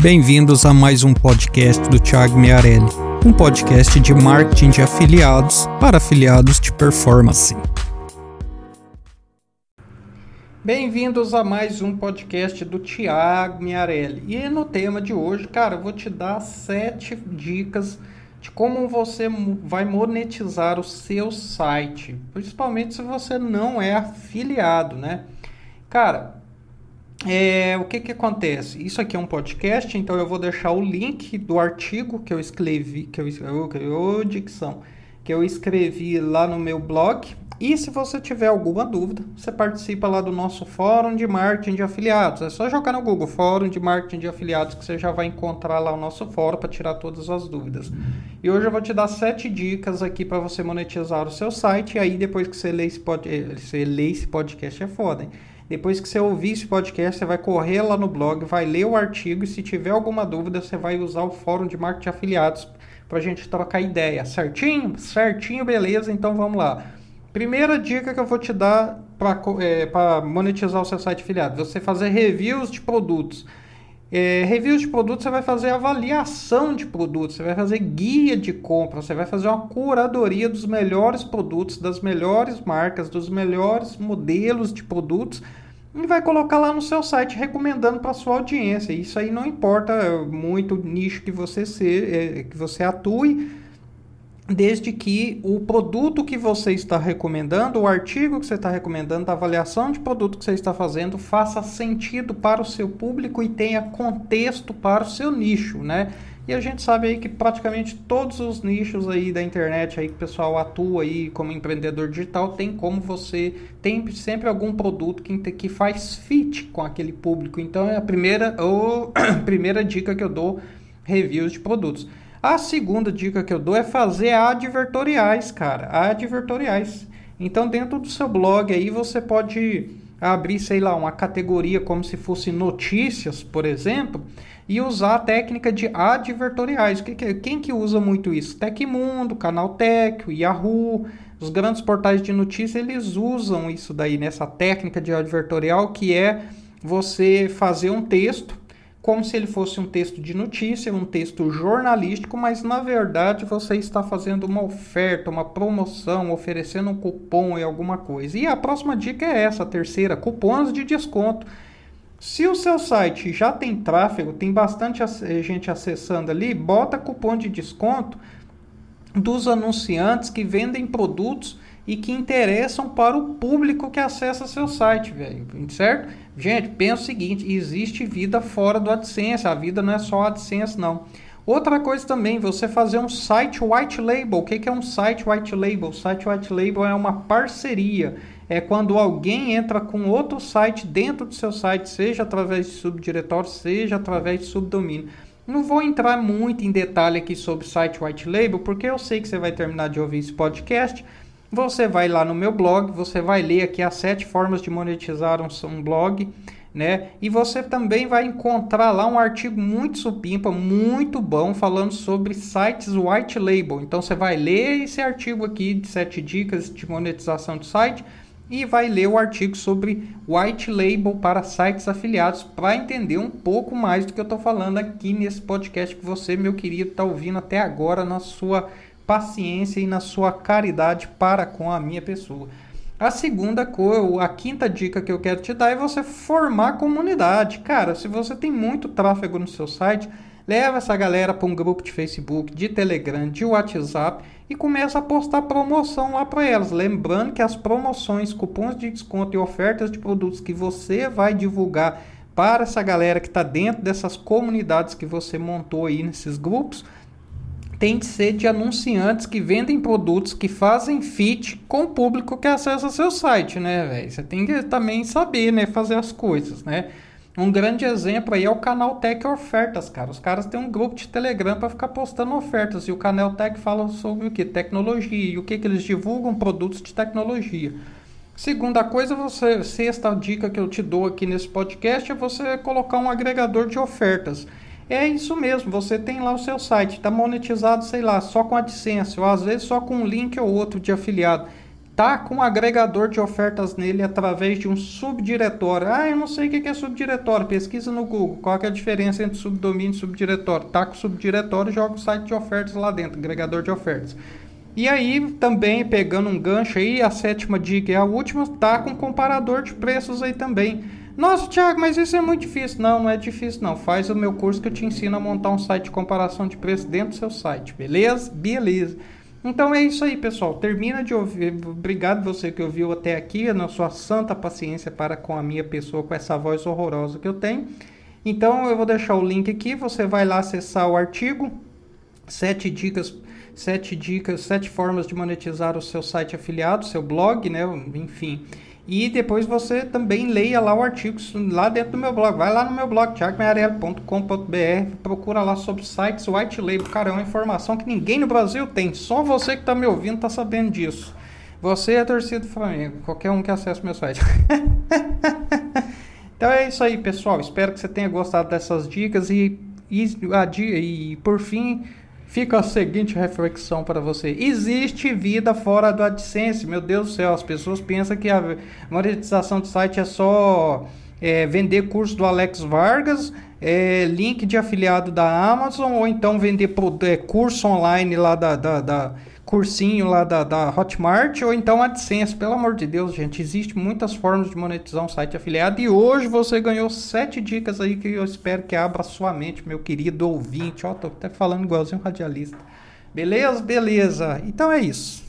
Bem-vindos a mais um podcast do Thiago Miarelli, um podcast de marketing de afiliados para afiliados de performance. Bem-vindos a mais um podcast do Thiago Miarelli. E no tema de hoje, cara, eu vou te dar sete dicas de como você vai monetizar o seu site, principalmente se você não é afiliado, né? Cara, é, o que que acontece? Isso aqui é um podcast, então eu vou deixar o link do artigo que eu escrevi, que eu, eu, dicção, que eu escrevi lá no meu blog. E se você tiver alguma dúvida, você participa lá do nosso fórum de marketing de afiliados. É só jogar no Google Fórum de marketing de afiliados que você já vai encontrar lá o nosso fórum para tirar todas as dúvidas. E hoje eu vou te dar sete dicas aqui para você monetizar o seu site. E aí depois que você lê esse, pod... você lê esse podcast é foda, hein? Depois que você ouvir esse podcast, você vai correr lá no blog, vai ler o artigo e se tiver alguma dúvida, você vai usar o fórum de marketing de afiliados para a gente trocar ideia. Certinho? Certinho, beleza? Então vamos lá. Primeira dica que eu vou te dar para é, monetizar o seu site afiliado: você fazer reviews de produtos. É, reviews de produtos, você vai fazer avaliação de produtos, você vai fazer guia de compra, você vai fazer uma curadoria dos melhores produtos, das melhores marcas, dos melhores modelos de produtos e vai colocar lá no seu site recomendando para sua audiência. Isso aí não importa muito o nicho que você ser, é, que você atue, desde que o produto que você está recomendando, o artigo que você está recomendando, a avaliação de produto que você está fazendo faça sentido para o seu público e tenha contexto para o seu nicho, né? E a gente sabe aí que praticamente todos os nichos aí da internet aí que o pessoal atua aí como empreendedor digital tem como você tem sempre algum produto que, que faz fit com aquele público. Então é a primeira ou primeira dica que eu dou reviews de produtos. A segunda dica que eu dou é fazer advertoriais, cara, advertoriais. Então, dentro do seu blog aí, você pode abrir, sei lá, uma categoria como se fosse notícias, por exemplo, e usar a técnica de advertoriais. Quem que usa muito isso? Tecmundo, Canaltech, Yahoo, os grandes portais de notícias, eles usam isso daí, nessa técnica de advertorial, que é você fazer um texto como se ele fosse um texto de notícia, um texto jornalístico, mas na verdade você está fazendo uma oferta, uma promoção, oferecendo um cupom e alguma coisa. E a próxima dica é essa, a terceira, cupons de desconto. Se o seu site já tem tráfego, tem bastante gente acessando ali, bota cupom de desconto dos anunciantes que vendem produtos e que interessam para o público que acessa seu site, velho, certo? Gente, pensa o seguinte, existe vida fora do AdSense, a vida não é só AdSense não. Outra coisa também, você fazer um site white label. O que é um site white label? Site white label é uma parceria. É quando alguém entra com outro site dentro do seu site, seja através de subdiretório, seja através de subdomínio. Não vou entrar muito em detalhe aqui sobre site white label, porque eu sei que você vai terminar de ouvir esse podcast você vai lá no meu blog, você vai ler aqui as sete formas de monetizar um, um blog, né? E você também vai encontrar lá um artigo muito supimpa, muito bom, falando sobre sites white label. Então você vai ler esse artigo aqui de sete dicas de monetização de site e vai ler o artigo sobre white label para sites afiliados para entender um pouco mais do que eu estou falando aqui nesse podcast que você, meu querido, está ouvindo até agora na sua paciência e na sua caridade para com a minha pessoa. A segunda coisa, a quinta dica que eu quero te dar é você formar comunidade. Cara, se você tem muito tráfego no seu site, leva essa galera para um grupo de Facebook, de Telegram, de WhatsApp e começa a postar promoção lá para elas. Lembrando que as promoções, cupons de desconto e ofertas de produtos que você vai divulgar para essa galera que está dentro dessas comunidades que você montou aí nesses grupos, tem de ser de anunciantes que vendem produtos que fazem fit com o público que acessa seu site, né, velho? Você tem que também saber, né, fazer as coisas, né? Um grande exemplo aí é o canal Tech Ofertas, cara. Os caras têm um grupo de Telegram para ficar postando ofertas e o canal Tech fala sobre o que? Tecnologia. E o que, que eles divulgam? Produtos de tecnologia. Segunda coisa, você, sexta dica que eu te dou aqui nesse podcast é você colocar um agregador de ofertas. É isso mesmo, você tem lá o seu site, está monetizado, sei lá, só com AdSense, ou às vezes só com um link ou outro de afiliado. tá com um agregador de ofertas nele através de um subdiretório. Ah, eu não sei o que é subdiretório. Pesquisa no Google. Qual é a diferença entre subdomínio e subdiretório? Tá com subdiretório, joga o site de ofertas lá dentro, agregador de ofertas. E aí, também pegando um gancho aí, a sétima dica e a última, tá com comparador de preços aí também. Nossa, Thiago, mas isso é muito difícil. Não, não é difícil não. Faz o meu curso que eu te ensino a montar um site de comparação de preço dentro do seu site, beleza? Beleza. Então é isso aí, pessoal. Termina de ouvir. Obrigado você que ouviu até aqui, na sua santa paciência para com a minha pessoa, com essa voz horrorosa que eu tenho. Então eu vou deixar o link aqui, você vai lá acessar o artigo. Sete dicas, sete dicas, sete formas de monetizar o seu site afiliado, seu blog, né? Enfim. E depois você também leia lá o artigo lá dentro do meu blog. Vai lá no meu blog, thiagomearelli.com.br, procura lá sobre sites white label. Cara, é uma informação que ninguém no Brasil tem. Só você que está me ouvindo está sabendo disso. Você é torcida do Flamengo. Qualquer um que acesse meu site. então é isso aí, pessoal. Espero que você tenha gostado dessas dicas. E, e, e por fim, Fica a seguinte reflexão para você: existe vida fora do AdSense? Meu Deus do céu, as pessoas pensam que a monetização do site é só é, vender curso do Alex Vargas, é, link de afiliado da Amazon, ou então vender é, curso online lá da, da, da cursinho lá da, da Hotmart ou então AdSense. Pelo amor de Deus, gente, existe muitas formas de monetizar um site afiliado e hoje você ganhou sete dicas aí que eu espero que abra sua mente, meu querido ouvinte. Ó, tô até falando igualzinho radialista. Beleza? Beleza. Então é isso.